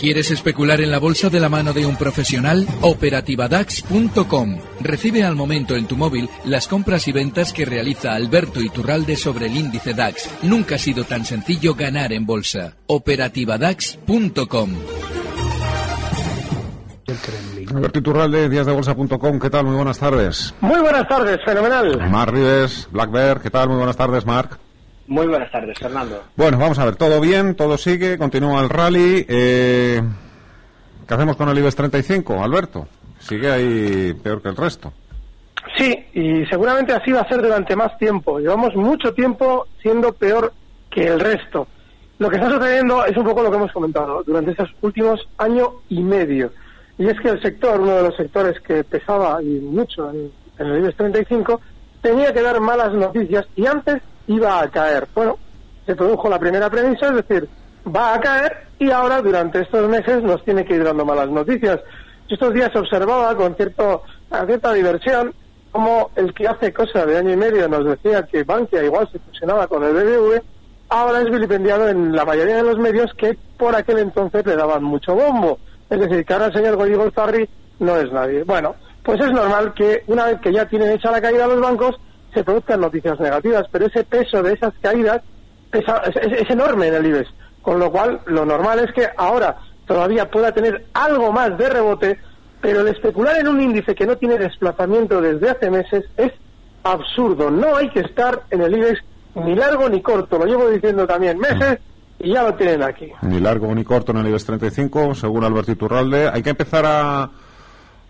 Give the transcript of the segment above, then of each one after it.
¿Quieres especular en la bolsa de la mano de un profesional? Operativadax.com. Recibe al momento en tu móvil las compras y ventas que realiza Alberto Iturralde sobre el índice DAX. Nunca ha sido tan sencillo ganar en bolsa. Operativadax.com. Alberto Iturralde, díasdebolsa.com, ¿qué tal? Muy buenas tardes. Muy buenas tardes, fenomenal. Mar Rives, Black Bear, ¿qué tal? Muy buenas tardes, Marc. Muy buenas tardes, Fernando. Bueno, vamos a ver, todo bien, todo sigue, continúa el rally. Eh, ¿Qué hacemos con el IBEX 35, Alberto? Sigue ahí peor que el resto. Sí, y seguramente así va a ser durante más tiempo. Llevamos mucho tiempo siendo peor que el resto. Lo que está sucediendo es un poco lo que hemos comentado durante estos últimos año y medio. Y es que el sector, uno de los sectores que pesaba y mucho en, en el IBEX 35, tenía que dar malas noticias y antes iba a caer. Bueno, se produjo la primera premisa, es decir, va a caer y ahora durante estos meses nos tiene que ir dando malas noticias. Estos días observaba con cierto, cierta diversión como el que hace cosa de año y medio nos decía que Bankia igual se fusionaba con el BBV, ahora es vilipendiado en la mayoría de los medios que por aquel entonces le daban mucho bombo. Es decir, que ahora el señor Goyi Zarri no es nadie. Bueno, pues es normal que una vez que ya tienen hecha la caída los bancos, se produzcan noticias negativas, pero ese peso de esas caídas es, es, enorme en el IBEX. Con lo cual, lo normal es que ahora todavía pueda tener algo más de rebote, pero el especular en un índice que no tiene desplazamiento desde hace meses es absurdo. No hay que estar en el IBEX ni largo ni corto, lo llevo diciendo también meses y ya lo tienen aquí. Ni largo ni corto en el IBEX 35, según Alberto Iturralde. Hay que empezar a,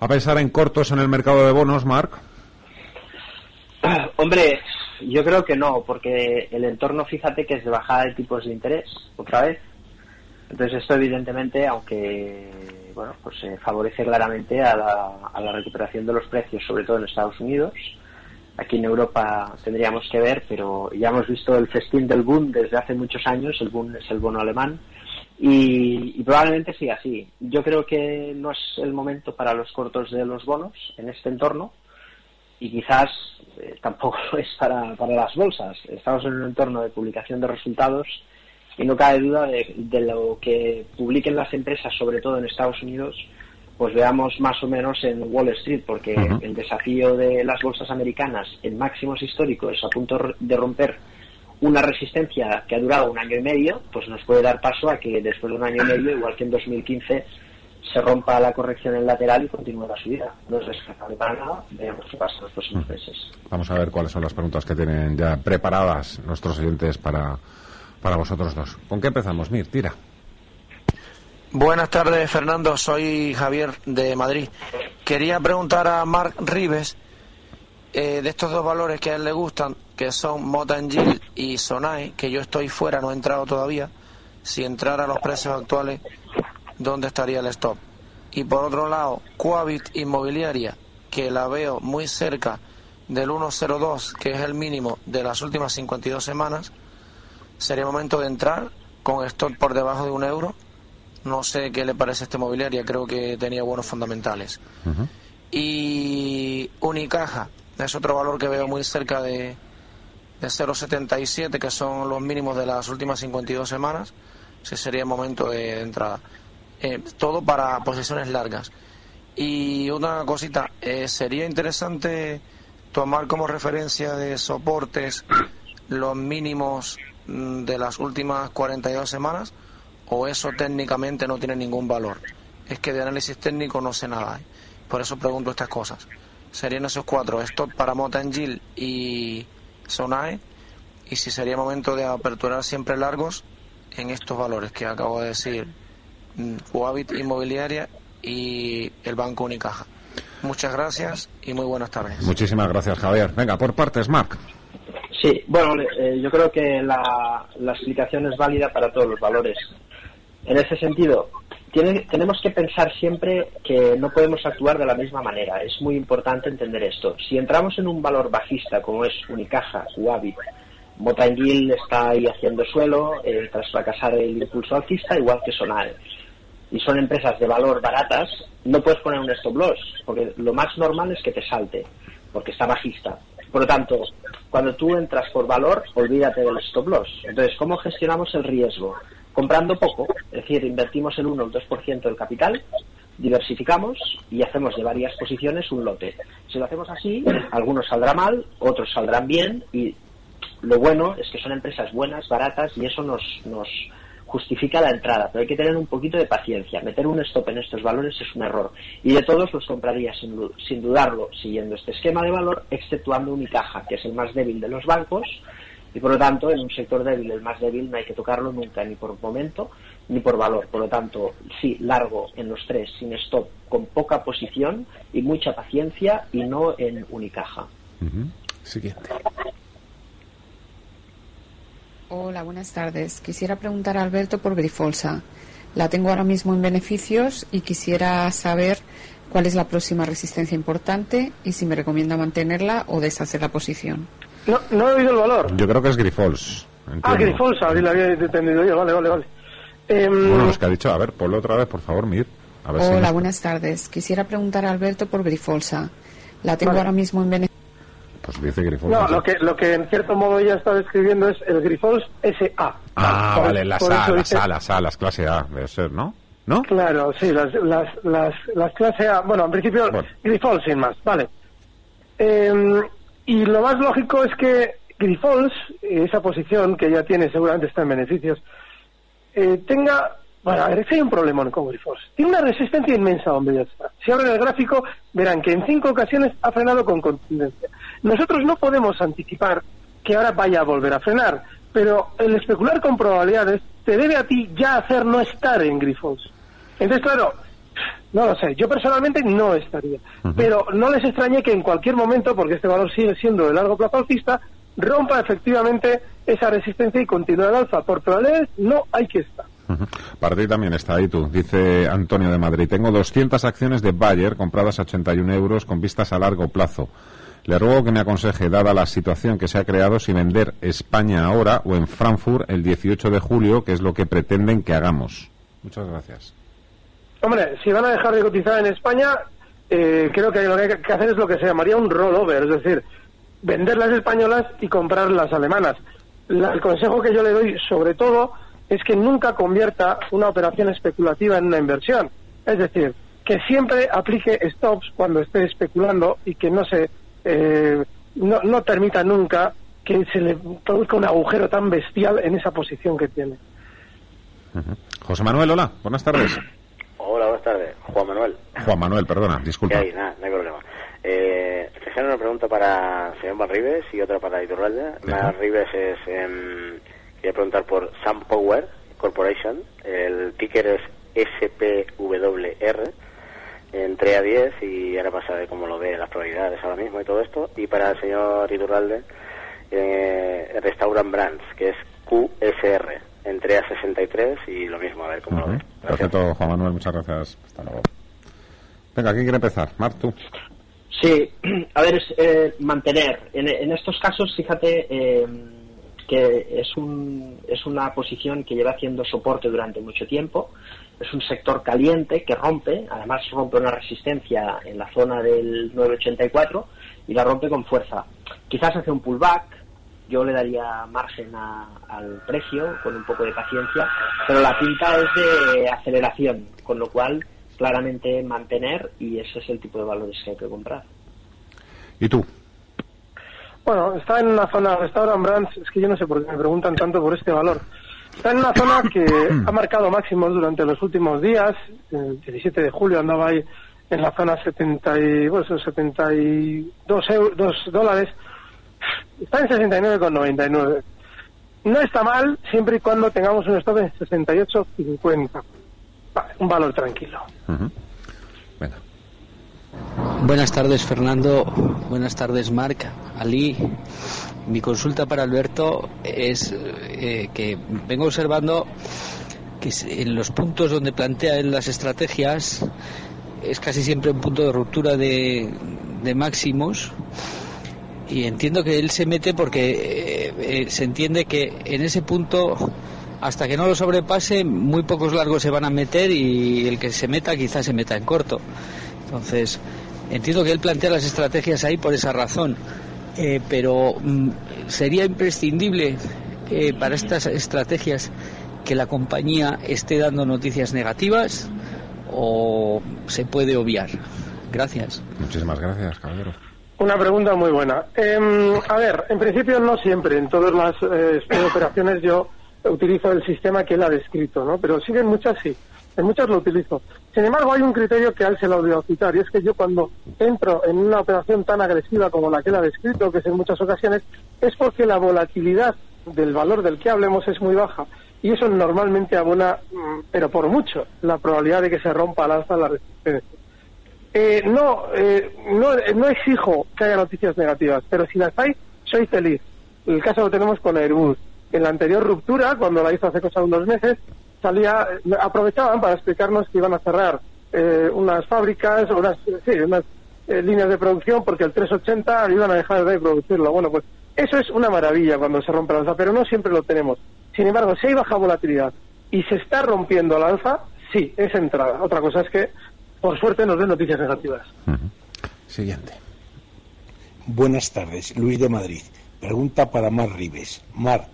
a pensar en cortos en el mercado de bonos, Marc. Hombre, yo creo que no, porque el entorno, fíjate que es de bajada de tipos de interés, otra vez. Entonces esto evidentemente, aunque bueno, pues se favorece claramente a la, a la recuperación de los precios, sobre todo en Estados Unidos. Aquí en Europa tendríamos que ver, pero ya hemos visto el festín del boom desde hace muchos años, el boom es el bono alemán, y, y, probablemente siga así. Yo creo que no es el momento para los cortos de los bonos en este entorno, y quizás eh, tampoco es para, para las bolsas. Estamos en un entorno de publicación de resultados y no cabe duda de, de, lo que publiquen las empresas, sobre todo en Estados Unidos, pues veamos más o menos en Wall Street, porque uh -huh. el desafío de las bolsas americanas en máximos históricos a punto de romper una resistencia que ha durado un año y medio, pues nos puede dar paso a que después de un año y medio, igual que en 2015, se rompa la corrección en lateral y continúe la subida. No es descartable para nada. Veamos qué pasa en los próximos meses. Vamos a ver cuáles son las preguntas que tienen ya preparadas nuestros oyentes para, para vosotros dos. ¿Con qué empezamos? Mir, tira. Buenas tardes, Fernando. Soy Javier de Madrid. Quería preguntar a Mark Rives eh, de estos dos valores que a él le gustan, que son Motangil y Sonai, que yo estoy fuera, no he entrado todavía. Si entrara a los precios actuales, dónde estaría el stop. Y por otro lado, Coavit Inmobiliaria, que la veo muy cerca del 102, que es el mínimo de las últimas 52 semanas, sería momento de entrar con stop por debajo de un euro. No sé qué le parece a esta inmobiliaria, creo que tenía buenos fundamentales. Uh -huh. Y Unicaja, es otro valor que veo muy cerca de, de 0,77, que son los mínimos de las últimas 52 semanas. Ese sería el momento de entrada eh, todo para posiciones largas. Y una cosita, eh, sería interesante tomar como referencia de soportes los mínimos mm, de las últimas 42 semanas o eso técnicamente no tiene ningún valor. Es que de análisis técnico no sé nada. ¿eh? Por eso pregunto estas cosas. Serían esos cuatro, stop para Motangil y Sonae. Y si sería momento de aperturar siempre largos en estos valores que acabo de decir Coavit Inmobiliaria y el Banco Unicaja. Muchas gracias y muy buenas tardes. Muchísimas gracias, Javier. Venga, por partes, Marc. Sí, bueno, eh, yo creo que la, la, explicación es válida para todos los valores. En ese sentido, tiene, tenemos que pensar siempre que no podemos actuar de la misma manera. Es muy importante entender esto. Si entramos en un valor bajista como es Unicaja, Coavit, Motangil está ahí haciendo suelo eh, tras fracasar el impulso alcista, igual que Sonae y son empresas de valor baratas, no puedes poner un stop loss, porque lo más normal es que te salte, porque está bajista. Por lo tanto, cuando tú entras por valor, olvídate del stop loss. Entonces, ¿cómo gestionamos el riesgo? comprando poco, es decir, invertimos el 1 o el 2% del capital, diversificamos y hacemos de varias posiciones un lote. Si lo hacemos así, algunos saldrán mal, otros saldrán bien y lo bueno es que son empresas buenas, baratas y eso nos, nos justifica la entrada, pero hay que tener un poquito de paciencia. Meter un stop en estos valores es un error. Y de todos los compraría sin, sin dudarlo, siguiendo este esquema de valor, exceptuando Unicaja, que es el más débil de los bancos, y por lo tanto, en un sector débil, el más débil, no hay que tocarlo nunca, ni por momento, ni por valor. Por lo tanto, sí, largo en los tres, sin stop, con poca posición y mucha paciencia, y no en Unicaja. Siguiente. Hola, buenas tardes. Quisiera preguntar a Alberto por Grifolsa. La tengo ahora mismo en beneficios y quisiera saber cuál es la próxima resistencia importante y si me recomienda mantenerla o deshacer la posición. No, no he oído el valor. Yo creo que es Grifols. Ah, Grifolsa, sí, la había entendido yo. Vale, vale, vale. Em, Bueno, los que ha dicho, a ver, ponlo otra vez, por favor, Mir. A ver si Hola, nos- buenas tardes. Quisiera preguntar a Alberto por Grifolsa. La tengo Vale. ahora mismo en beneficios. Pues dice Grifols. no, lo que, lo que en cierto modo ella está describiendo es el Grifols SA. Ah, Por- vale, las A, las A, las A, las clase A, debe ser, ¿no? ¿No? Claro, sí, las, las, las, las clase A. Bueno, en principio, Bueno. Grifols sin más, vale. Eh, y lo más lógico es que Grifols, esa posición que ya tiene, seguramente está en beneficios, eh, tenga. Bueno, a ver, es que hay un problema con Grifols. Tiene una resistencia inmensa donde. Si abren el gráfico, verán que en cinco ocasiones ha frenado con contundencia. Nosotros no podemos anticipar que ahora vaya a volver a frenar, pero el especular con probabilidades te debe a ti ya hacer no estar en Grifols. Entonces, claro, no lo sé. Yo personalmente no estaría. Pero no les extrañe que en cualquier momento, porque este valor sigue siendo de largo plazo alcista, rompa efectivamente esa resistencia y continúe el alza. Por probabilidades no hay que estar. Para ti también está ahí tú, dice Antonio de Madrid. Tengo 200 acciones de Bayer compradas a 81 euros con vistas a largo plazo. Le ruego que me aconseje, dada la situación que se ha creado, si vender España ahora o en Frankfurt el 18 de julio, que es lo que pretenden que hagamos. Muchas gracias. Hombre, si van a dejar de cotizar en España, eh, creo que lo que hay que hacer es lo que se llamaría un rollover, es decir, vender las españolas y comprar las alemanas. La- el consejo que yo le doy, sobre todo, es que nunca convierta una operación especulativa en una inversión. Es decir, que siempre aplique stops cuando esté especulando y que no se eh, no, no permita nunca que se le produzca un agujero tan bestial en esa posición que tiene. José Manuel, hola, buenas tardes. Hola, buenas tardes. Juan Manuel. Juan Manuel, perdona, ¿Qué disculpa. hay? Nada, no hay problema. Eh, fijaros una pregunta para el señor Manrives y otra para Iturralde. Manrives es, em, quería preguntar por Sun Power Corporation. El ticker es SPWR. Entré a 10 y ahora pasa de cómo lo ve las probabilidades ahora mismo y todo esto. Y para el señor Iturralde, eh, Restaurant Brands, que es QSR. Entré a 63 y lo mismo, a ver cómo lo ve. Gracias. Perfecto, Juan Manuel, muchas gracias. Hasta luego. Venga, ¿quién quiere empezar? Marc, tú. Sí, a ver, es, eh, mantener. En, en estos casos, fíjate eh, que es, un, es una posición que lleva haciendo soporte durante mucho tiempo. Es un sector caliente que rompe, además rompe una resistencia en la zona del 984 y la rompe con fuerza. Quizás hace un pullback, yo le daría margen a- al precio con un poco de paciencia, pero la pinta es de aceleración, con lo cual claramente mantener y ese es el tipo de valores que hay que comprar. ¿Y tú? Bueno, está en una zona, Restaurant Brands, es que yo no sé por qué me preguntan tanto por este valor. Está en una zona que ha marcado máximos durante los últimos días. El 17 de julio andaba ahí en la zona 70 y, bueno, son 72 eu- dos dólares. Está en 69,99. No está mal siempre y cuando tengamos un stop en 68,50. Vale, un valor tranquilo. Ujú. Venga. Buenas tardes, Fernando. Buenas tardes, Marc. Ali. Mi consulta para Alberto es eh, que vengo observando que en los puntos donde plantea él las estrategias es casi siempre un punto de ruptura de, de máximos y entiendo que él se mete porque eh, eh, se entiende que en ese punto hasta que no lo sobrepase muy pocos largos se van a meter y el que se meta quizás se meta en corto entonces entiendo que él plantea las estrategias ahí por esa razón eh, pero mm, sería imprescindible eh, para estas estrategias que la compañía esté dando noticias negativas o se puede obviar? Gracias. Muchísimas gracias, caballero. Una pregunta muy buena. Em, a ver, en principio no siempre, en todas las eh, operaciones yo utilizo el sistema que él ha descrito, ¿no? Pero sí que en muchas sí, en muchas lo utilizo. Sin embargo, hay un criterio que a él se lo a citar, y es que yo cuando entro en una operación tan agresiva como la que él ha descrito, que es en muchas ocasiones, es porque la volatilidad del valor del que hablemos es muy baja. Y eso normalmente abona, mm, pero por mucho, la probabilidad de que se rompa al alza la resistencia. Eh, no, eh, no, no exijo que haya noticias negativas, pero si las hay, soy feliz. El caso lo tenemos con Airbus. En la anterior ruptura, cuando la hizo hace cosa de unos meses, salía, aprovechaban para explicarnos que iban a cerrar eh, unas fábricas, unas, sí, unas eh, líneas de producción, porque el 380 iban a dejar de producirlo. Bueno, pues eso es una maravilla cuando se rompe la alza, pero no siempre lo tenemos. Sin embargo, si hay baja volatilidad y se está rompiendo la alza, sí, es entrada. Otra cosa es que por suerte nos den noticias negativas. Siguiente. Buenas tardes, Luis de Madrid. Pregunta para Mar Rives. Mar,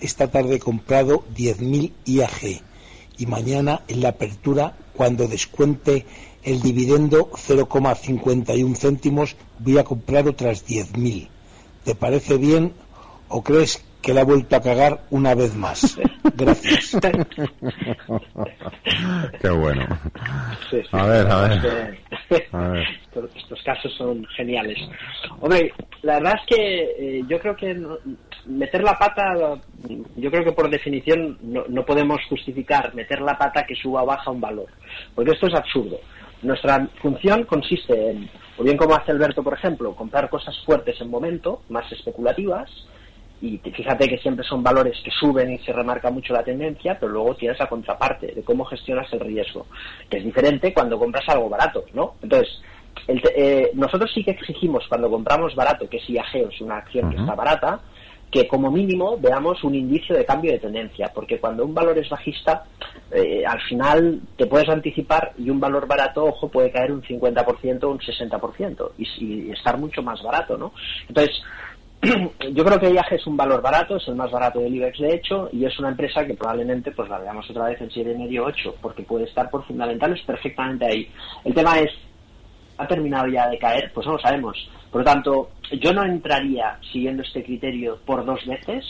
esta tarde he comprado 10.000 IAG y mañana en la apertura, cuando descuente el dividendo 0,51 céntimos, voy a comprar otras 10.000. ¿Te parece bien o crees que la ha vuelto a cagar una vez más. Gracias. Qué bueno. Sí, sí, A ver, a ver. Este- A ver. Estos, estos casos son geniales. Hombre, la verdad es que eh, yo creo que meter la pata, yo creo que por definición no, no podemos justificar meter la pata que suba o baja un valor, porque esto es absurdo. Nuestra función consiste en, o bien como hace Alberto, por ejemplo, comprar cosas fuertes en momento, más especulativas, y te- fíjate que siempre son valores que suben y se remarca mucho la tendencia, pero luego tienes la contraparte de cómo gestionas el riesgo, que es diferente cuando compras algo barato, ¿no? Entonces, el eh, nosotros sí que exigimos cuando compramos barato, que es IAG, es una acción que está barata, que como mínimo veamos un indicio de cambio de tendencia, porque cuando un valor es bajista, eh, al final te puedes anticipar y un valor barato, ojo, puede caer un 50% o un 60% y, y estar mucho más barato, ¿no? Entonces, yo creo que IAG es un valor barato, es el más barato del IBEX de hecho, y es una empresa que probablemente pues la veamos otra vez en 7,5 8, porque puede estar por fundamentales perfectamente ahí. El tema es, ¿ha terminado ya de caer? Pues no lo sabemos. Por lo tanto, yo no entraría siguiendo este criterio por dos veces,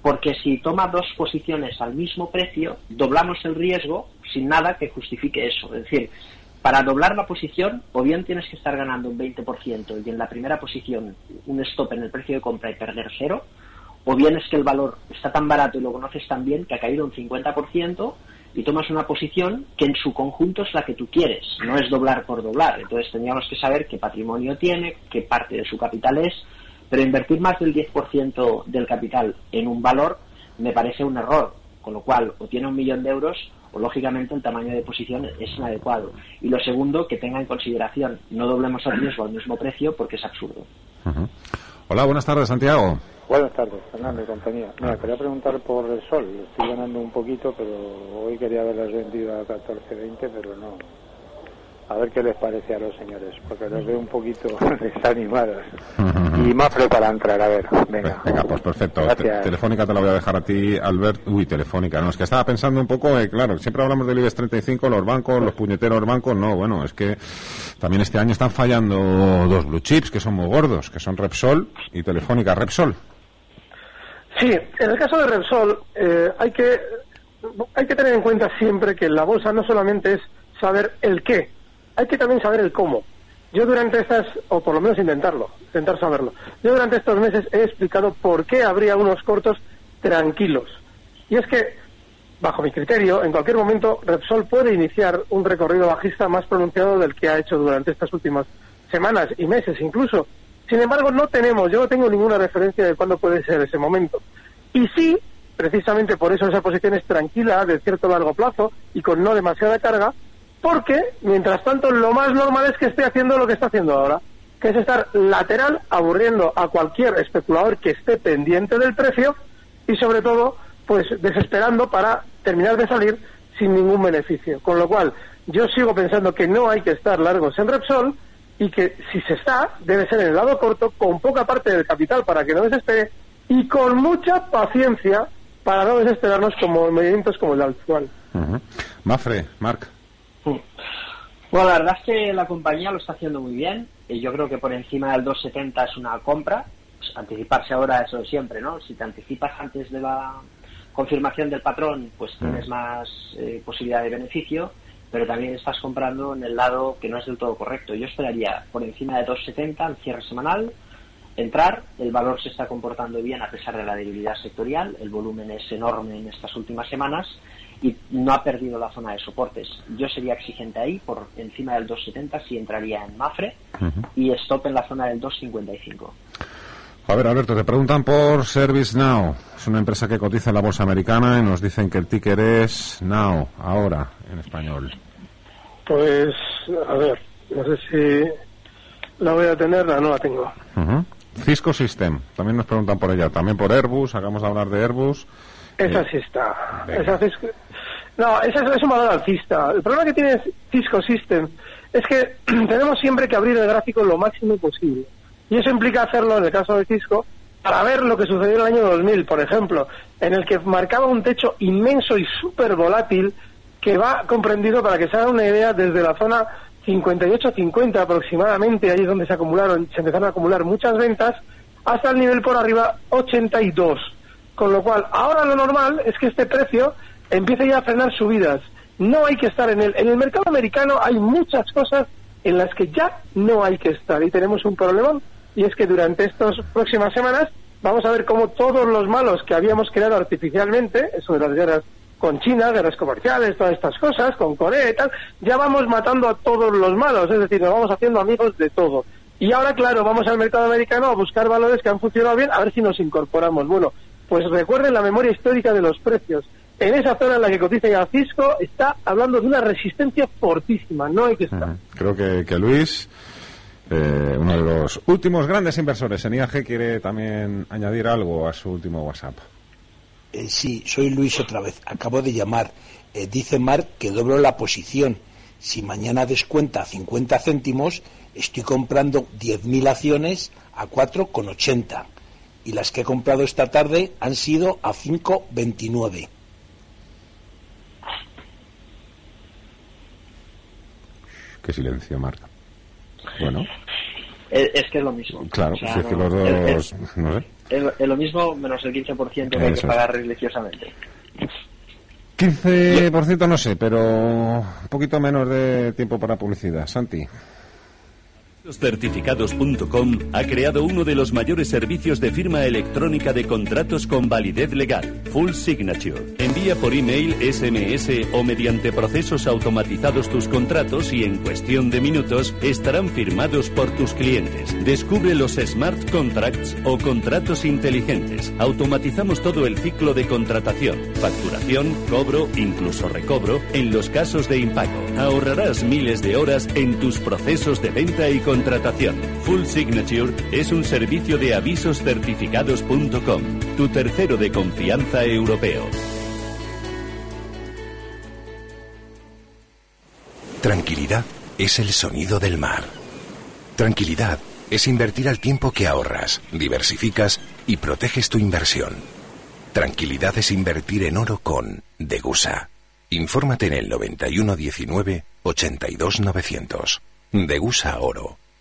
porque si toma dos posiciones al mismo precio, doblamos el riesgo sin nada que justifique eso. Es decir, para doblar la posición, o bien tienes que estar ganando un 20% y en la primera posición un stop en el precio de compra y perder cero, o bien es que el valor está tan barato y lo conoces tan bien que ha caído un 50% y tomas una posición que en su conjunto es la que tú quieres, no es doblar por doblar. Entonces tendríamos que saber qué patrimonio tiene, qué parte de su capital es, pero invertir más del 10% del capital en un valor me parece un error, con lo cual o tiene un millón de euros o lógicamente el tamaño de posición es inadecuado. Y lo segundo, que tenga en consideración, no doblemos el riesgo al mismo precio porque es absurdo. Hola, buenas tardes, Santiago. Buenas tardes, Fernando y compañía. Mira, quería preguntar por el sol. Estoy ganando un poquito, pero hoy quería haberlas vendido a 14.20, pero no. A ver qué les parece a los señores, porque los veo un poquito desanimados. Y más para entrar, a ver, venga. Venga, pues perfecto. Gracias. Te- telefónica te la voy a dejar a ti, Albert. Uy, telefónica. No, es que estaba pensando un poco, eh, claro, siempre hablamos del IBEX 35, los bancos, los puñeteros bancos. No, bueno, es que también este año están fallando dos blue chips que son muy gordos, que son Repsol y Telefónica. Repsol. Sí, en el caso de Repsol eh, hay que hay que tener en cuenta siempre que la bolsa no solamente es saber el qué, hay que también saber el cómo. Yo durante estas, o por lo menos intentarlo, intentar saberlo, yo durante estos meses he explicado por qué habría unos cortos tranquilos. Y es que, bajo mi criterio, en cualquier momento Repsol puede iniciar un recorrido bajista más pronunciado del que ha hecho durante estas últimas semanas y meses incluso. Sin embargo, no tenemos, yo no tengo ninguna referencia de cuándo puede ser ese momento. Y sí, precisamente por eso esa posición es tranquila, de cierto largo plazo y con no demasiada carga, porque, mientras tanto, lo más normal es que esté haciendo lo que está haciendo ahora, que es estar lateral, aburriendo a cualquier especulador que esté pendiente del precio y, sobre todo, pues desesperando para terminar de salir sin ningún beneficio. Con lo cual, yo sigo pensando que no hay que estar largos en Repsol y que si se está, debe ser en el lado corto, con poca parte del capital para que no desespere y con mucha paciencia para no desesperarnos como en movimientos como el actual. Ujú. Mafre, Marc. Bueno, la verdad es que la compañía lo está haciendo muy bien. Y yo creo que por encima del 270 es una compra. Pues, anticiparse ahora eso siempre, ¿no? Si te anticipas antes de la confirmación del patrón, pues tienes más eh, posibilidad de beneficio, pero también estás comprando en el lado que no es del todo correcto. Yo esperaría por encima de 270 en cierre semanal, entrar, el valor se está comportando bien a pesar de la debilidad sectorial, el volumen es enorme en estas últimas semanas y no ha perdido la zona de soportes. Yo sería exigente ahí, por encima del 270 si entraría en Mafre y stop en la zona del 255. A ver, Alberto, te preguntan por ServiceNow. Es una empresa que cotiza en la bolsa americana y nos dicen que el ticker es Now, ahora, en español. Pues, a ver, no sé si la voy a tener, no, no la tengo. Cisco System, también nos preguntan por ella. También por Airbus, acabamos de hablar de Airbus. Esa Eh, sí está. venga. Esa Cisco- No, esa es, un valor alcista. El problema que tiene Cisco System es que tenemos siempre que abrir el gráfico lo máximo posible. Y eso implica hacerlo, en el caso de Cisco, para ver lo que sucedió en el año 2000, por ejemplo, en el que marcaba un techo inmenso y súper volátil que va comprendido, para que se hagan una idea, desde la zona 58-50 aproximadamente, ahí es donde se acumularon, se empezaron a acumular muchas ventas, hasta el nivel por arriba 82. Con lo cual, ahora lo normal es que este precio empiece ya a frenar subidas. No hay que estar en él. En el mercado americano hay muchas cosas en las que ya no hay que estar y tenemos un problema y es que durante estas próximas semanas vamos a ver cómo todos los malos que habíamos creado artificialmente, eso de las guerras con China, guerras comerciales, todas estas cosas, con Corea y tal, ya vamos matando a todos los malos, es decir, nos vamos haciendo amigos de todo. Y ahora, claro, vamos al mercado americano a buscar valores que han funcionado bien, a ver si nos incorporamos. Bueno, pues recuerden la memoria histórica de los precios. En esa zona en la que cotiza ya Cisco está hablando de una resistencia fortísima, no hay que estar. Creo que, que Luis, eh, uno de los últimos grandes inversores en IAG, quiere también añadir algo a su último WhatsApp. Eh, sí, soy Luis otra vez. Acabo de llamar. Eh, dice Marc que doblo la posición. Si mañana descuenta 50 céntimos, estoy comprando 10.000 acciones a 4,80. Y las que he comprado esta tarde han sido a 5,29. Qué silencio, Marca. Bueno, Es, es que es lo mismo. claro, O sea, si es que los es- dos, no sé. es, lo mismo menos el 15% que hay que pagar religiosamente. 15% no sé, pero un poquito menos de tiempo para publicidad. Santi. Certificados.com ha creado uno de los mayores servicios de firma electrónica de contratos con validez legal, Full Signature. Envía por email, SMS o mediante procesos automatizados tus contratos y en cuestión de minutos estarán firmados por tus clientes. Descubre los smart contracts o contratos inteligentes. Automatizamos todo el ciclo de contratación, facturación, cobro, incluso recobro en los casos de impago. Ahorrarás miles de horas en tus procesos de venta y contratación. Full Signature es un servicio de avisoscertificados.com, tu tercero de confianza europeo. Tranquilidad es el sonido del mar. Tranquilidad es invertir al tiempo que ahorras, diversificas y proteges tu inversión. Tranquilidad es invertir en oro con Degusa. Infórmate en el 9119 82900. Degusa Oro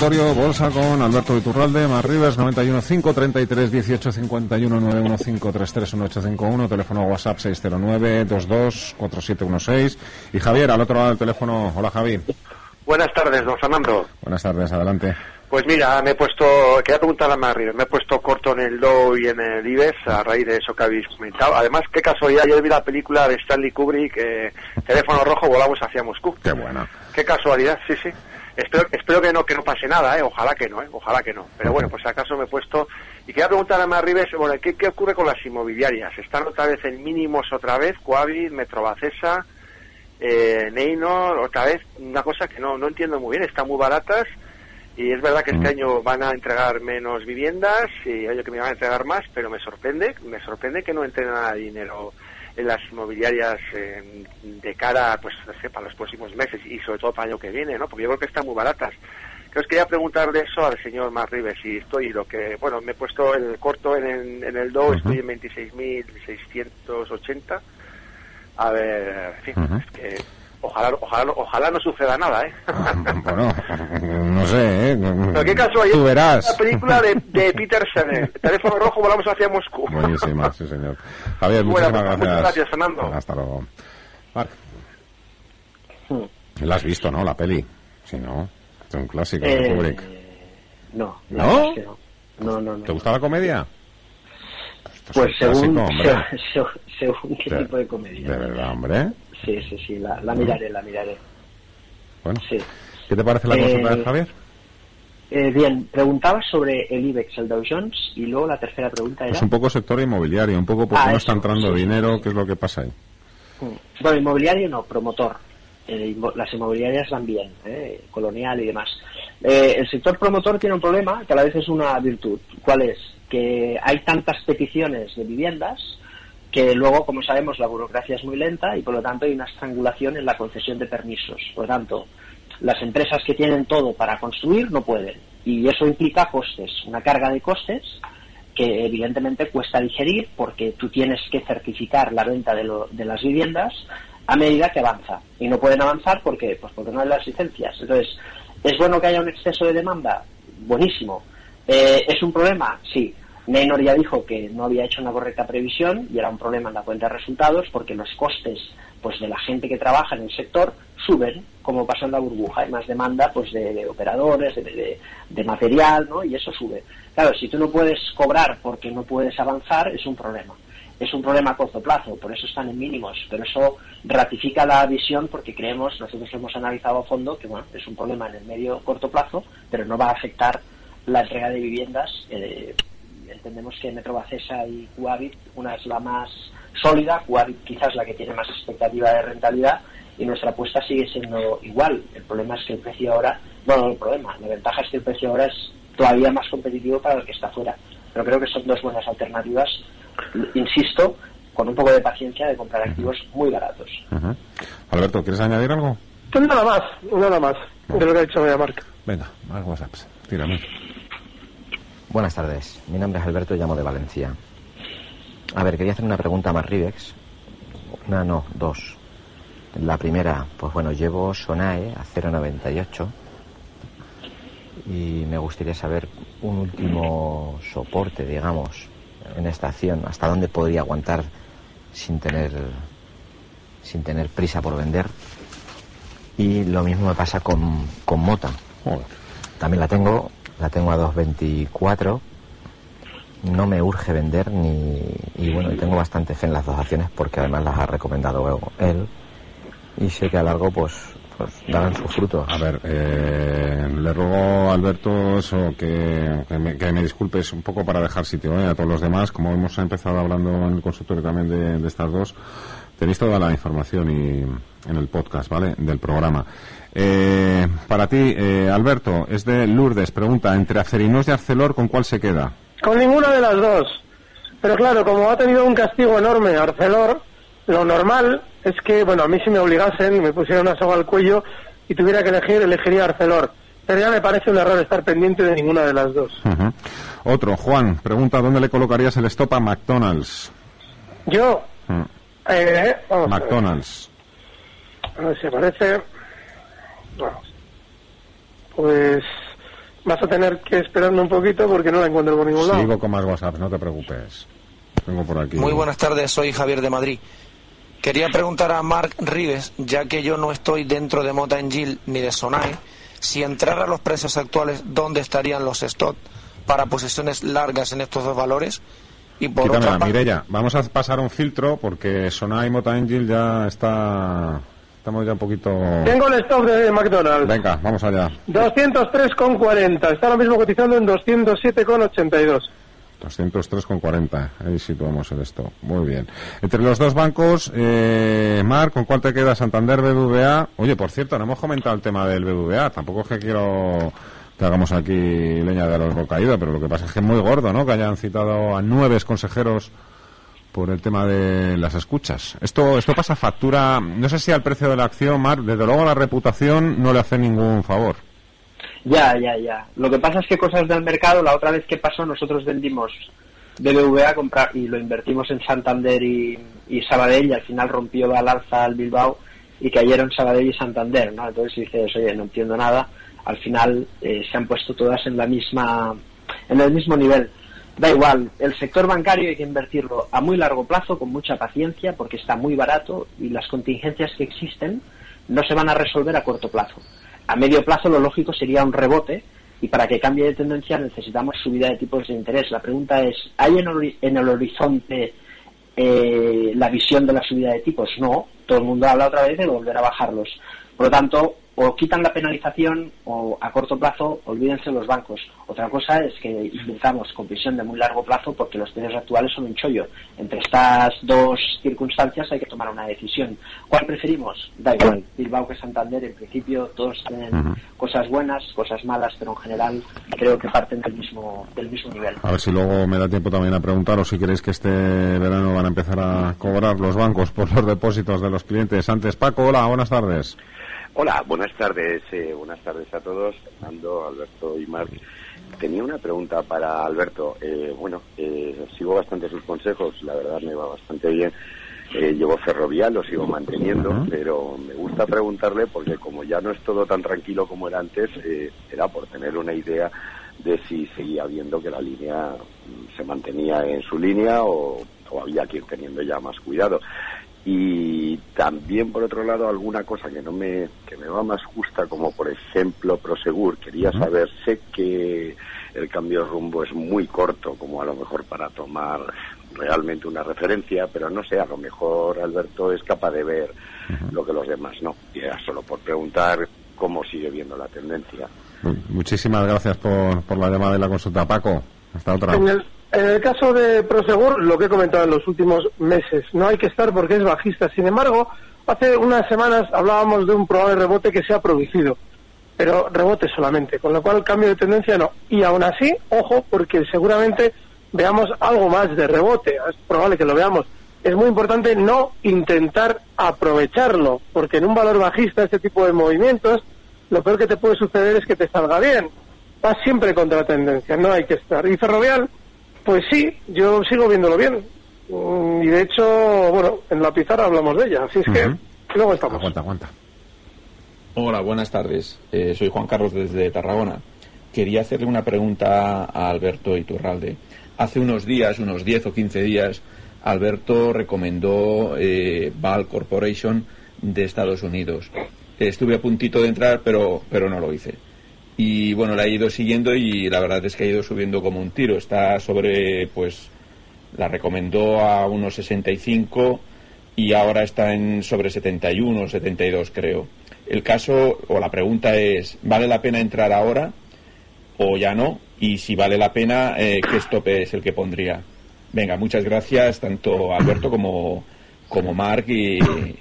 Consultorio Bolsa con Alberto Iturralde, Mar Rivers, 91 533 18 51 91 533 1851, teléfono WhatsApp 609 22 4716 y Javier al otro lado del teléfono. Hola Javi. Buenas tardes, don Fernando. Buenas tardes, adelante. Pues mira, me he puesto, quería preguntar a Rivers, me he puesto corto en el Dow y en el IBEX a raíz de eso que habéis comentado. Además, qué casualidad, yo vi la película de Stanley Kubrick, eh, Teléfono Rojo, volamos hacia Moscú. Qué buena. Qué casualidad, sí, sí. Espero, espero que no que no pase nada, ¿eh? ojalá que no, ¿eh? ojalá que no. Pero bueno, pues acaso me he puesto y quería preguntar a Mar Rivers, bueno, ¿qué, ¿qué ocurre con las inmobiliarias? ¿Están otra vez en mínimos otra vez? Coavit, Metrobacesa, eh, Neynor, otra vez, una cosa que no, no entiendo muy bien, están muy baratas y es verdad que este año van a entregar menos viviendas y año que me van a entregar más, pero me sorprende, me sorprende que no entren nada de dinero en las inmobiliarias eh, de cara, pues, no sé, para los próximos meses y sobre todo para el año que viene, ¿no? Porque yo creo que están muy baratas. Que os quería preguntar de eso al señor Mar Rivers y estoy lo que, bueno, me he puesto el corto en el, en el Dow, estoy en 26.680. A ver, en fin, es que ojalá, ojalá, ojalá no suceda nada, ¿eh? Bueno, no sé, ¿eh? Pero qué casualidad. Tú verás. La película de, de Peter Sellers, Teléfono Rojo, volamos hacia Moscú. Buenísima, sí, señor. Javier, Bueno, muchísimas pues, gracias. muchas gracias, Fernando. Hasta luego. Marc. La has visto, ¿no? La peli. Si no, es un clásico de Eh, Kubrick. No, ¿No? no. No, no. ¿Te gusta la comedia? Esto Pues según, clásico, hombre. se- según qué De- tipo de comedia. De verdad, hombre. Sí, sí, sí, la, la miraré, la miraré. Bueno. Sí. ¿Qué te parece la consulta de Eh, Javier? Eh, bien, preguntaba sobre el IBEX, el Dow Jones, y luego la tercera pregunta era... Es un poco sector inmobiliario, un poco porque Ah, no está entrando sí, sí, dinero, ¿qué es lo que pasa ahí? Mm. Bueno, inmobiliario no, promotor. Eh, las inmobiliarias van bien, eh, colonial y demás. Eh, el sector promotor tiene un problema que a la vez es una virtud. ¿Cuál es? Que hay tantas peticiones de viviendas que luego, como sabemos, la burocracia es muy lenta y por lo tanto hay una estrangulación en la concesión de permisos. Por lo tanto, las empresas que tienen todo para construir no pueden. Y eso implica costes, una carga de costes que evidentemente cuesta digerir porque tú tienes que certificar la venta de, lo- de las viviendas a medida que avanza. Y no pueden avanzar porque, pues porque no hay las licencias. Entonces, ¿es bueno que haya un exceso de demanda? Buenísimo. Eh, ¿Es un problema? Sí. Neynor ya dijo que no había hecho una correcta previsión y era un problema en la cuenta de resultados porque los costes pues de la gente que trabaja en el sector suben, como pasó en la burbuja. Hay más demanda pues de, operadores, de, material, ¿no? Y eso sube. Claro, si tú no puedes cobrar porque no puedes avanzar, es un problema. Es un problema a corto plazo, por eso están en mínimos, pero eso ratifica la visión porque creemos, nosotros hemos analizado a fondo, que bueno, es un problema en el medio corto plazo, pero no va a afectar la entrega de viviendas. eh, entendemos que Metrobacesa y Cuavit, una es la más sólida, Cuavit quizás la que tiene más expectativa de rentabilidad y nuestra apuesta sigue siendo igual. El problema es que el precio ahora, bueno, no el problema, la ventaja es que el precio ahora es todavía más competitivo para el que está fuera. Pero creo que son dos buenas alternativas, insisto, con un poco de paciencia de comprar activos muy baratos. Alberto, ¿quieres añadir algo? Pues nada más, nada más de lo que ha dicho Media Marca. Venga, más WhatsApps. Tírame. Buenas tardes, mi nombre es Alberto y llamo de Valencia. A ver, quería hacer una pregunta a Marribex. Una, no, dos. La primera, pues bueno, llevo Sonae a 0,98 y me gustaría saber un último soporte, digamos, en esta acción, hasta dónde podría aguantar sin tener sin tener prisa por vender. Y lo mismo me pasa con, con Mota. También la tengo, la tengo a 2.24. No me urge vender ni y bueno, tengo bastante fe en las dos acciones porque además las ha recomendado él y sé que a largo pues pues darán su fruto. A ver, eh, le ruego a Alberto eso, que, que, me, que disculpes un poco para dejar sitio eh, a todos los demás. Como hemos empezado hablando en el consultorio también de estas dos, tenéis toda la información y, en el podcast, ¿vale? Del programa. Eh, para ti, eh, Alberto, es de Lourdes. Pregunta, entre Acerinos y Arcelor, ¿con cuál se queda? Con ninguna de las dos. Pero claro, como ha tenido un castigo enorme Arcelor, lo normal es que, bueno, a mí si me obligasen, me pusieran una soga al cuello y tuviera que elegir, elegiría Arcelor. Pero ya me parece un error estar pendiente de ninguna de las dos. Otro, Juan, pregunta, ¿dónde le colocarías el stop a McDonald's? Yo, Mm. Eh, vamos. McDonald's. A ver si aparece. Vamos. Pues vas a tener que esperarme un poquito porque no la encuentro por ningún lado. Sigo con más WhatsApp, no te preocupes. Tengo por aquí. Muy buenas tardes, soy Javier de Madrid. Quería preguntar a Mark Rives, ya que yo no estoy dentro de Mota Engil ni de Sonai, si entrara a los precios actuales, ¿dónde estarían los stop para posiciones largas en estos dos valores? Y por Quítamela, otra Mireia. Vamos a pasar un filtro porque Sonai Mota Angel ya está. Estamos ya un poquito. Tengo el stop de McDonald's. Venga, vamos allá. 203,40. Está ahora mismo cotizando en 207,82. 203,40. Ahí situamos el stop. Muy bien. Entre los dos bancos, eh, Mar, ¿con cuál te queda? Santander, BBVA. Oye, por cierto, no hemos comentado el tema del BBVA. Tampoco es que quiero que hagamos aquí leña de árbol caído, pero lo que pasa es que es muy gordo, ¿no? Que hayan citado a nueve consejeros por el tema de las escuchas. Esto, esto pasa factura, no sé si al precio de la acción, Mar, desde luego la reputación no le hace ningún favor. Ya, ya, ya. Lo que pasa es que cosas del mercado, la otra vez que pasó, nosotros vendimos BBVA comprar, y lo invertimos en Santander y, Sabadell y al final rompió al alza al Bilbao y cayeron Sabadell y Santander, ¿no? Entonces dices, oye, no entiendo nada. Al final eh, se han puesto todas en la misma, en el mismo nivel. Da igual, el sector bancario hay que invertirlo a muy largo plazo, con mucha paciencia, porque está muy barato y las contingencias que existen no se van a resolver a corto plazo. A medio plazo lo lógico sería un rebote y para que cambie de tendencia necesitamos subida de tipos de interés. La pregunta es, ¿hay en, el horizonte eh, la visión de la subida de tipos? No, todo el mundo habla otra vez de volver a bajarlos. Por lo tanto, o quitan la penalización o a corto plazo olvídense los bancos. Otra cosa es que invirtamos con visión de muy largo plazo porque los precios actuales son un chollo. Entre estas dos circunstancias hay que tomar una decisión. ¿Cuál preferimos? Da igual. Bilbao que Santander, en principio todos tienen cosas buenas, cosas malas, pero en general creo que parten del mismo, del mismo nivel. A ver si luego me da tiempo también a preguntaros si queréis que este verano van a empezar a cobrar los bancos por los depósitos de los clientes. Antes, Paco, hola, buenas tardes. Hola, buenas tardes, eh, buenas tardes a todos, Fernando, Alberto y Marc. Tenía una pregunta para Alberto. Eh, bueno, eh, sigo bastante sus consejos, la verdad me va bastante bien. Eh, llevo ferrovial, lo sigo manteniendo, pero me gusta preguntarle porque como ya no es todo tan tranquilo como era antes, eh, era por tener una idea de si seguía viendo que la línea mm, se mantenía en su línea o, o había que ir teniendo ya más cuidado y también por otro lado alguna cosa que no me que me va más justa como por ejemplo Prosegur. Quería saber sé que el cambio de rumbo es muy corto como a lo mejor para tomar realmente una referencia pero no sé a lo mejor Alberto es capaz de ver lo que los demás no. Y era solo por preguntar cómo sigue viendo la tendencia. Muchísimas gracias por, por la llamada y la consulta, Paco. Hasta otra. En el, caso de Prosegur, lo que he comentado en los últimos meses, no hay que estar porque es bajista. Sin embargo, hace unas semanas hablábamos de un probable rebote que se ha producido, pero rebote solamente, con lo cual cambio de tendencia no. Y aún así, ojo, porque seguramente veamos algo más de rebote, es probable que lo veamos. Es muy importante no intentar aprovecharlo, porque en un valor bajista este tipo de movimientos, lo peor que te puede suceder es que te salga bien. Vas siempre contra la tendencia, no hay que estar. Y Ferrovial, pues sí, yo sigo viéndolo bien. Mm, Y de hecho, bueno, en la pizarra hablamos de ella, así es que luego estamos. Aguanta, aguanta. Hola, buenas tardes. Eh, soy Juan Carlos desde Tarragona. Quería hacerle una pregunta a Alberto Iturralde. Hace unos días, unos 10 o 15 días, Alberto recomendó eh, Val Corporation de Estados Unidos. Estuve a puntito de entrar, pero, pero no lo hice. Y bueno, la he ido siguiendo y la verdad es que ha ido subiendo como un tiro. Está sobre, pues, la recomendó a unos 65 y ahora está en sobre 71 o 72 creo. El caso o la pregunta es, ¿vale la pena entrar ahora o ya no? Y si vale la pena, eh, ¿qué stope es el que pondría? Venga, muchas gracias tanto a Alberto como, como Marc y,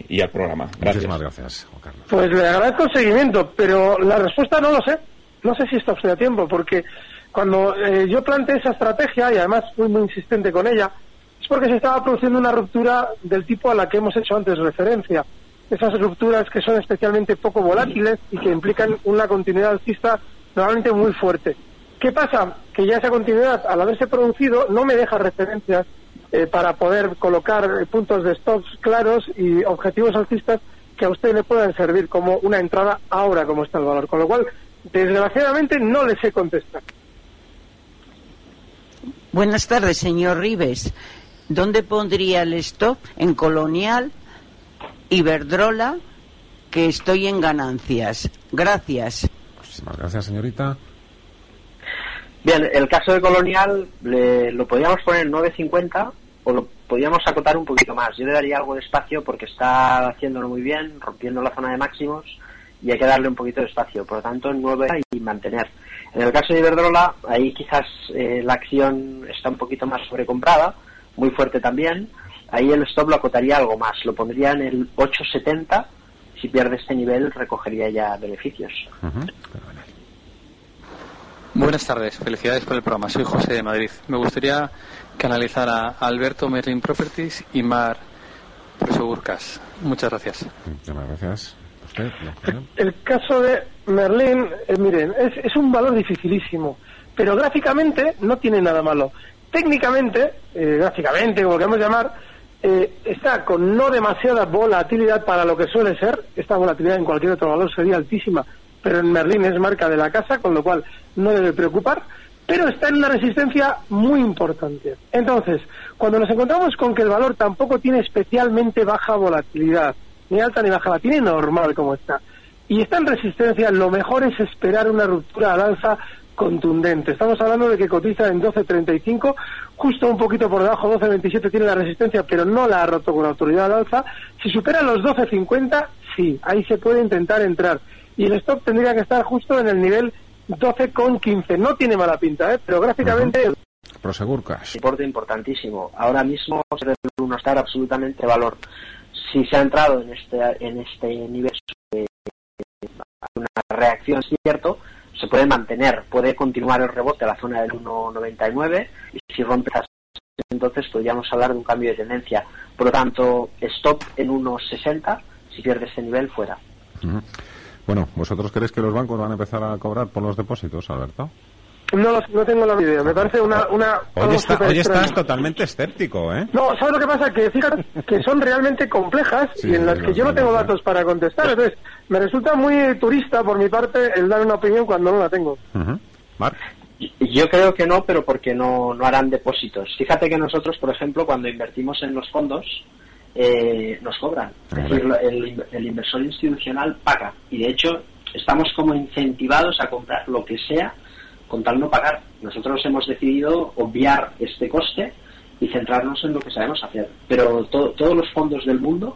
y al programa. Gracias. Muchísimas gracias, Juan Carlos. Pues le agradezco el seguimiento, pero la respuesta no lo sé. No sé si está usted a tiempo, porque cuando eh, yo planteé esa estrategia, y además fui muy insistente con ella, es porque se estaba produciendo una ruptura del tipo a la que hemos hecho antes referencia. Esas rupturas que son especialmente poco volátiles y que implican una continuidad alcista normalmente muy fuerte. ¿Qué pasa? Que ya esa continuidad, al haberse producido, no me deja referencias eh, para poder colocar eh, puntos de stops claros y objetivos alcistas que a usted le puedan servir como una entrada ahora como está el valor. Con lo cual, desgraciadamente no les sé contestar. Buenas tardes, señor Rives. ¿Dónde pondría el stop? ¿En Colonial? Iberdrola? Que estoy en ganancias. Gracias. Muchísimas gracias, señorita. Bien, el caso de Colonial le- lo podríamos poner en 9.50 o lo podríamos acotar un poquito más. Yo le daría algo de espacio porque está haciéndolo muy bien, rompiendo la zona de máximos y hay que darle un poquito de espacio. Por lo tanto, 9 y mantener. En el caso de Iberdrola, ahí quizás eh, la acción está un poquito más sobrecomprada, muy fuerte también. Ahí el stop lo acotaría algo más, lo pondría en el 8.70. Si pierde este nivel, recogería ya beneficios. Buenas tardes, felicidades por el programa. Soy José de Madrid. Me gustaría que analizara a Alberto Merlin Properties y Mar Prosegur-Cash. Muchas gracias. Muchas gracias. El caso de Merlin, eh, miren, es, es un valor dificilísimo, pero gráficamente no tiene nada malo. Técnicamente, eh, gráficamente, como queremos llamar, eh, está con no demasiada volatilidad para lo que suele ser. Esta volatilidad en cualquier otro valor sería altísima, pero en Merlin es marca de la casa, con lo cual no debe preocupar. Pero está en una resistencia muy importante. Entonces, cuando nos encontramos con que el valor tampoco tiene especialmente baja volatilidad, ni alta ni baja, la tiene normal como está, y está en resistencia, lo mejor es esperar una ruptura al alza contundente. Estamos hablando de que cotiza en 12.35, justo un poquito por debajo, 12.27 tiene la resistencia, pero no la ha roto con autoridad al alza. Si supera los 12.50, sí, ahí se puede intentar entrar. Y el stop tendría que estar justo en el nivel 12,15. No tiene mala pinta, ¿eh? pero gráficamente Prosegur Cash. Importe importantísimo. Ahora mismo debe uno estar absolutamente de valor. Si se ha entrado en este en este nivel de una reacción cierto, se puede mantener, puede continuar el rebote a la zona del 1.99 y si rompe esas entonces podríamos hablar de un cambio de tendencia. Por lo tanto, stop en 1.60, si pierde este nivel, fuera. Bueno, ¿vosotros creéis que los bancos van a empezar a cobrar por los depósitos, Alberto? No, lo- no tengo la idea. Me parece una... una Hoy, está- estás totalmente escéptico, ¿eh? No, ¿sabes lo que pasa? Que fíjate que son realmente complejas Sí, y en las que yo no tengo datos para contestar. Entonces, me resulta muy turista por mi parte el dar una opinión cuando no la tengo. Marc. Yo creo que no, pero porque no, no harán depósitos. Fíjate que nosotros, por ejemplo, cuando invertimos en los fondos, eh, nos cobran. Es decir, el inversor institucional paga. Y de hecho, estamos como incentivados a comprar lo que sea con tal no pagar. Nosotros hemos decidido obviar este coste y centrarnos en lo que sabemos hacer. Pero to- todos los fondos del mundo,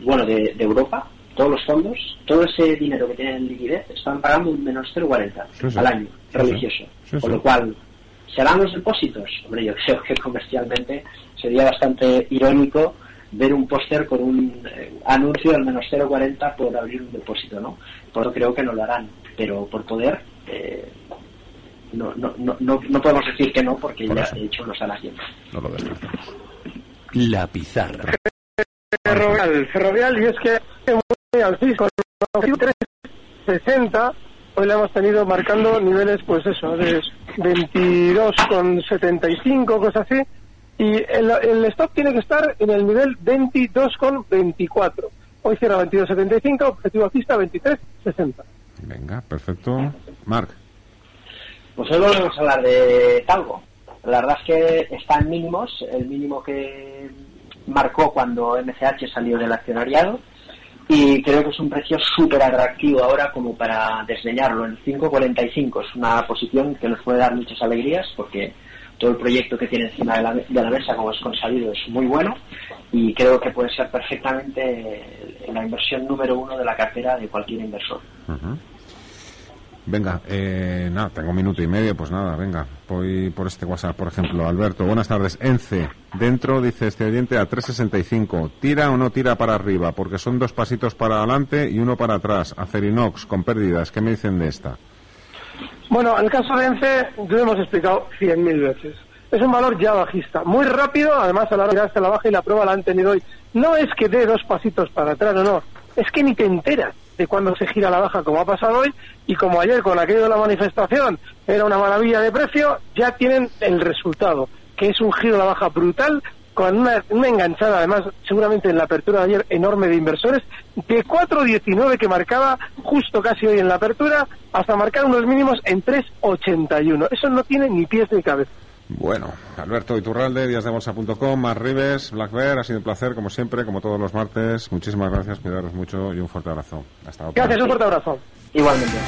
bueno, de, de Europa, todos los fondos, todo ese dinero que tienen en liquidez, están pagando un menos 0,40 Sí, sí. al año, Sí, religioso. Con lo cual, ¿serán los depósitos? Hombre, yo creo que comercialmente sería bastante irónico ver un póster con un eh, anuncio del menos 0,40 por abrir un depósito, ¿no? Por eso creo que no lo harán, pero por poder, eh, no, no, no, no, no podemos decir que no, porque ya de hecho lo están haciendo. No lo descartamos. La pizarra. Ferrovial, ferrovial, y es que el objetivo 360, hoy la hemos tenido marcando niveles, pues eso, de 22,75, cosas así, y el, el stop tiene que estar en el nivel 22,24. Hoy cierra 22,75, objetivo alcista 23,60. Venga, perfecto. Marc. Pues hoy volvemos a hablar de Talgo. La verdad es que está en mínimos, el mínimo que marcó cuando MCH salió del accionariado y creo que es un precio súper atractivo ahora como para desdeñarlo. En 5.45 es una posición que nos puede dar muchas alegrías porque todo el proyecto que tiene encima de la, de la mesa como es consalido es muy bueno y creo que puede ser perfectamente la inversión número uno de la cartera de cualquier inversor. Venga, eh, nada, tengo un minuto y medio, pues nada, venga, voy por este WhatsApp, por ejemplo. Alberto, buenas tardes. Ence, dentro, dice este oyente, a 365. ¿Tira o no tira para arriba? Porque son dos pasitos para adelante y uno para atrás. Acerinox, con pérdidas. ¿Qué me dicen de esta? Bueno, el caso de ENCE lo hemos explicado cien mil veces. Es un valor ya bajista, muy rápido, además a la hora de mirarse a la baja y la prueba la han tenido hoy. No es que dé dos pasitos para atrás, no, no, es que ni te enteras de cuando se gira la baja como ha pasado hoy y como ayer con aquello de la manifestación era una maravilla de precio, ya tienen el resultado, que es un giro a la baja brutal con una, una enganchada, además, seguramente en la apertura de ayer enorme de inversores, de 4.19 que marcaba justo casi hoy en la apertura, hasta marcar unos mínimos en 3.81. Eso no tiene ni pies ni cabeza. Bueno, Alberto Iturralde, díasdebolsa.com, Mar Rives, Black Bear, ha sido un placer, como siempre, como todos los martes. Muchísimas gracias, cuidaros mucho y un fuerte abrazo. Hasta otra. Gracias, un fuerte abrazo. Igualmente.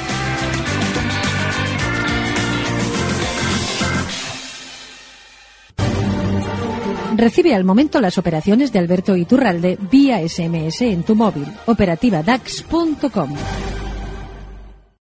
Recibe al momento las operaciones de Alberto Iturralde vía SMS en tu móvil. Operativa DAX.com.